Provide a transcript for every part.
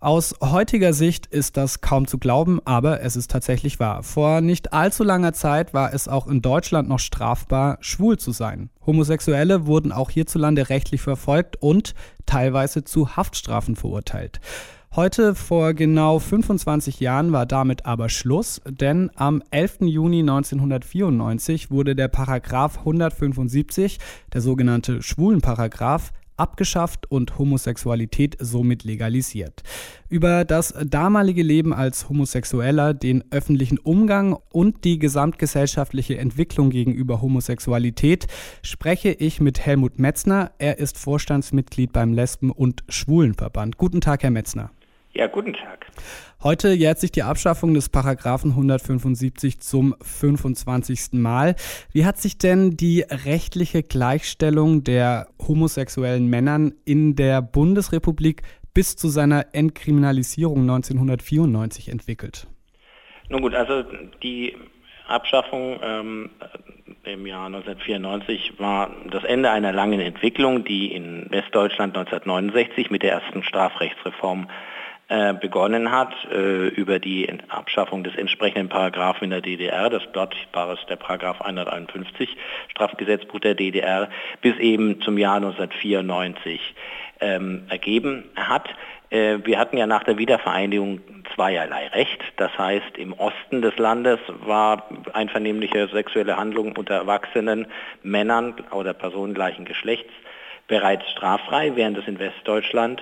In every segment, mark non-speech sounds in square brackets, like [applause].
Aus heutiger Sicht ist das kaum zu glauben, aber es ist tatsächlich wahr. Vor nicht allzu langer Zeit war es auch in Deutschland noch strafbar, schwul zu sein. Homosexuelle wurden auch hierzulande rechtlich verfolgt und teilweise zu Haftstrafen verurteilt. Heute vor genau 25 Jahren war damit aber Schluss, denn am 11. Juni 1994 wurde der Paragraph 175, der sogenannte Schwulenparagraph, abgeschafft und Homosexualität somit legalisiert. Über das damalige Leben als Homosexueller, den öffentlichen Umgang und die gesamtgesellschaftliche Entwicklung gegenüber Homosexualität spreche ich mit Helmut Metzner. Er ist Vorstandsmitglied beim Lesben- und Schwulenverband. Guten Tag, Herr Metzner. Ja, guten Tag. Heute jährt sich die Abschaffung des Paragraphen 175 zum 25. Mal. Wie hat sich denn die rechtliche Gleichstellung der homosexuellen Männern in der Bundesrepublik bis zu seiner Entkriminalisierung 1994 entwickelt? Nun gut, also die Abschaffung ähm, im Jahr 1994 war das Ende einer langen Entwicklung, die in Westdeutschland 1969 mit der ersten Strafrechtsreform begonnen hat, äh, über die Abschaffung des entsprechenden Paragraphen in der DDR, das dort war es der Paragraph 151 Strafgesetzbuch der DDR, bis eben zum Jahr 1994 ähm, ergeben hat. Äh, wir hatten ja nach der Wiedervereinigung zweierlei Recht. Das heißt, im Osten des Landes war einvernehmliche sexuelle Handlung unter erwachsenen Männern oder Personen gleichen Geschlechts bereits straffrei, während es in Westdeutschland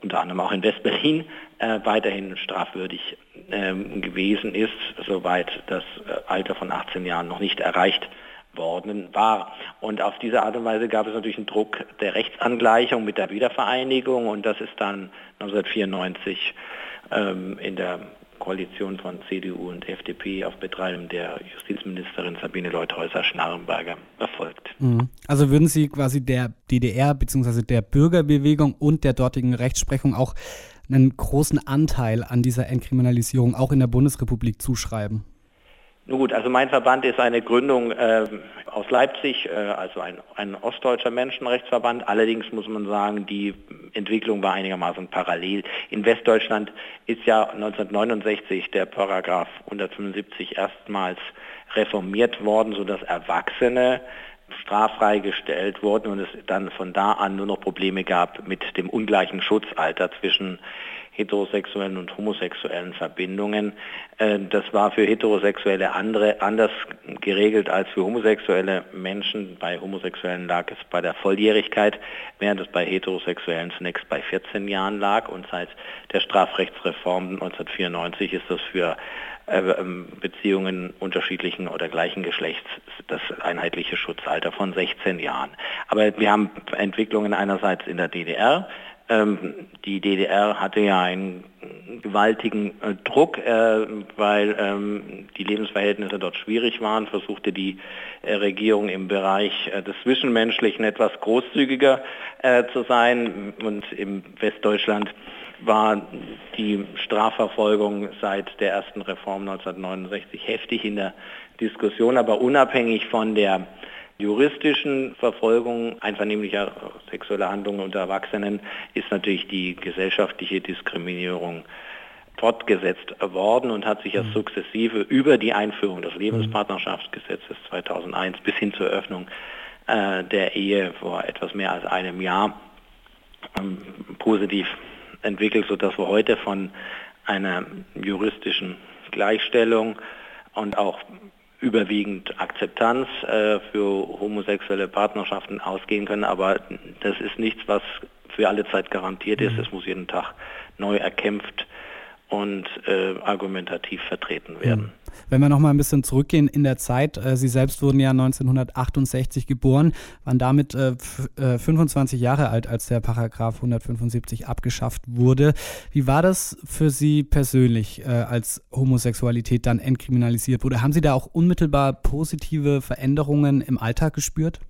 unter anderem auch in Westberlin, äh, weiterhin strafwürdig ähm, gewesen ist, soweit das äh, Alter von 18 Jahren noch nicht erreicht worden war. Und auf diese Art und Weise gab es natürlich einen Druck der Rechtsangleichung mit der Wiedervereinigung und das ist dann 1994 ähm, in der Koalition von CDU und FDP auf Betreiben der Justizministerin Sabine Leuthäuser-Schnarrenberger erfolgt. Mhm. Also würden Sie quasi der DDR bzw. der Bürgerbewegung und der dortigen Rechtsprechung auch einen großen Anteil an dieser Entkriminalisierung auch in der Bundesrepublik zuschreiben? Nun gut, also mein Verband ist eine Gründung äh, aus Leipzig, äh, also ein, ein ostdeutscher Menschenrechtsverband. Allerdings muss man sagen, die Entwicklung war einigermaßen parallel. In Westdeutschland ist ja 1969 der Paragraph 175 erstmals reformiert worden, sodass Erwachsene straffrei gestellt wurden und es dann von da an nur noch Probleme gab mit dem ungleichen Schutzalter zwischen heterosexuellen und homosexuellen Verbindungen. Äh, das war für Heterosexuelle andere, anders geregelt als für homosexuelle Menschen. Bei Homosexuellen lag es bei der Volljährigkeit, während es bei Heterosexuellen zunächst bei 14 Jahren lag. Und seit der Strafrechtsreform 1994 ist das für äh, ähm, Beziehungen unterschiedlichen oder gleichen Geschlechts das einheitliche Schutzalter von 16 Jahren. Aber wir haben Entwicklungen einerseits in der DDR, die DDR hatte ja einen gewaltigen äh, Druck, äh, weil ähm, die Lebensverhältnisse dort schwierig waren, versuchte die äh, Regierung im Bereich des Zwischenmenschlichen etwas großzügiger zu sein. Und im Westdeutschland war die Strafverfolgung seit der ersten Reform 1969 heftig in der Diskussion, aber unabhängig von der juristischen Verfolgung einvernehmlicher sexueller Handlungen unter Erwachsenen ist natürlich die gesellschaftliche Diskriminierung fortgesetzt worden und hat sich ja mhm. sukzessive über die Einführung des Lebenspartnerschaftsgesetzes 2001 bis hin zur Öffnung äh, der Ehe vor etwas mehr als einem Jahr ähm, positiv entwickelt, sodass wir heute von einer juristischen Gleichstellung und auch überwiegend Akzeptanz äh, für homosexuelle Partnerschaften ausgehen können, aber das ist nichts, was für alle Zeit garantiert ist. Mhm. Es muss jeden Tag neu erkämpft und äh, argumentativ vertreten werden. Wenn wir noch mal ein bisschen zurückgehen in der Zeit, äh, Sie selbst wurden ja 1968 geboren, waren damit äh, 25 äh, Jahre alt, als der Paragraph 175 abgeschafft wurde. Wie war das für Sie persönlich, äh, als Homosexualität dann entkriminalisiert wurde? Haben Sie da auch unmittelbar positive Veränderungen im Alltag gespürt?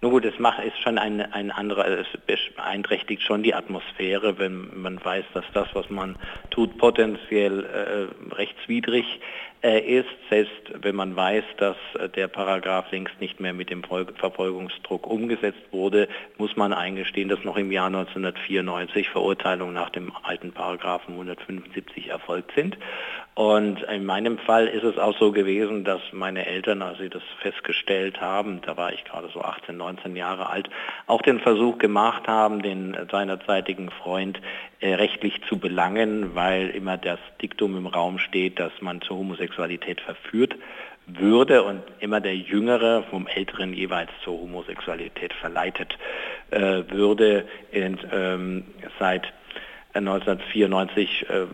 Nun gut, es macht, ist schon ein, ein anderer, es beeinträchtigt schon die Atmosphäre, wenn man weiß, dass das, was man tut, potenziell äh, rechtswidrig ist, selbst wenn man weiß, dass der Paragraph längst nicht mehr mit dem Verfolgungsdruck umgesetzt wurde, muss man eingestehen, dass noch im Jahr 1994 Verurteilungen nach dem alten Paragraphen 175 erfolgt sind. Und in meinem Fall ist es auch so gewesen, dass meine Eltern, als sie das festgestellt haben, da war ich gerade so 18, 19 Jahre alt, auch den Versuch gemacht haben, den seinerzeitigen Freund äh, rechtlich zu belangen, weil immer das Diktum im Raum steht, dass man zur Homosexualität verführt würde und immer der Jüngere vom Älteren jeweils zur Homosexualität verleitet äh, würde. Und, ähm, seit 1994 äh,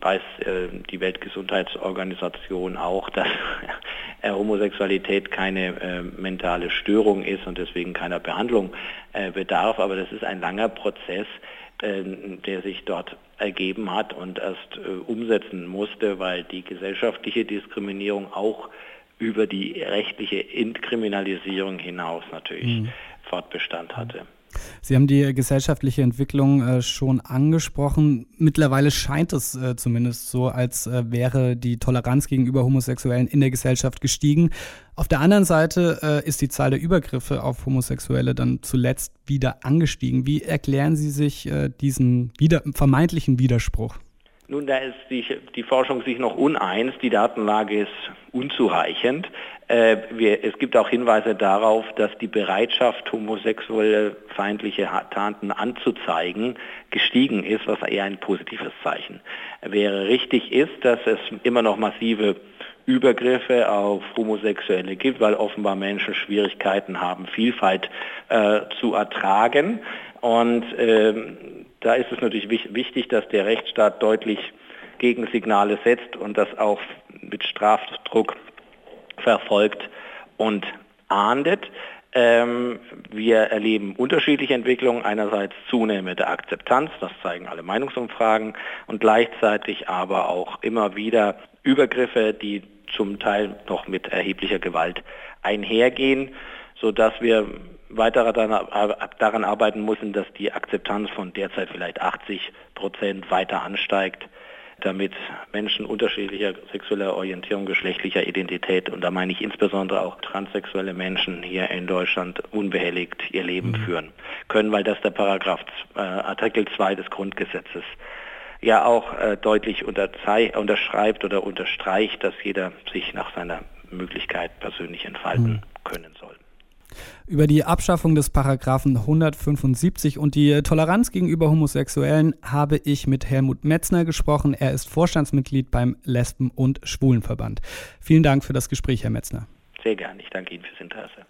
weiß äh, die Weltgesundheitsorganisation auch, [laughs] dass äh, Homosexualität keine äh, mentale Störung ist und deswegen keiner Behandlung äh, bedarf. Aber das ist ein langer Prozess, der sich dort ergeben hat und erst umsetzen musste, weil die gesellschaftliche Diskriminierung auch über die rechtliche Entkriminalisierung hinaus natürlich mhm. Fortbestand hatte. Sie haben die gesellschaftliche Entwicklung äh, schon angesprochen. Mittlerweile scheint es äh, zumindest so, als äh, wäre die Toleranz gegenüber Homosexuellen in der Gesellschaft gestiegen. Auf der anderen Seite äh, ist die Zahl der Übergriffe auf Homosexuelle dann zuletzt wieder angestiegen. Wie erklären Sie sich äh, diesen wieder, vermeintlichen Widerspruch? Nun, da ist die, die, Forschung sich noch uneins, die Datenlage ist unzureichend. Äh, wir, es gibt auch Hinweise darauf, dass die Bereitschaft, homosexuelle feindliche Taten anzuzeigen, gestiegen ist, was eher ein positives Zeichen wäre. Richtig ist, dass es immer noch massive Übergriffe auf Homosexuelle gibt, weil offenbar Menschen Schwierigkeiten haben, Vielfalt äh, zu ertragen. Und ähm, da ist es natürlich wichtig, dass der Rechtsstaat deutlich Gegensignale setzt und das auch mit Strafdruck verfolgt und ahndet. Ähm, wir erleben unterschiedliche Entwicklungen. Einerseits zunehmende Akzeptanz, das zeigen alle Meinungsumfragen, und gleichzeitig aber auch immer wieder Übergriffe, die zum Teil noch mit erheblicher Gewalt einhergehen, sodass wir weiter daran arbeiten müssen, dass die Akzeptanz von derzeit vielleicht 80 Prozent weiter ansteigt, damit Menschen unterschiedlicher sexueller Orientierung, geschlechtlicher Identität, und da meine ich insbesondere auch transsexuelle Menschen hier in Deutschland unbehelligt ihr Leben mhm. führen können, weil das der Paragraph äh, Artikel 2 des Grundgesetzes ja auch äh, deutlich unterschreibt oder unterstreicht, dass jeder sich nach seiner Möglichkeit persönlich entfalten mhm. können soll. Über die Abschaffung des Paragraphen 175 und die Toleranz gegenüber Homosexuellen habe ich mit Helmut Metzner gesprochen. Er ist Vorstandsmitglied beim Lesben- und Schwulenverband. Vielen Dank für das Gespräch, Herr Metzner. Sehr gerne. Ich danke Ihnen fürs Interesse.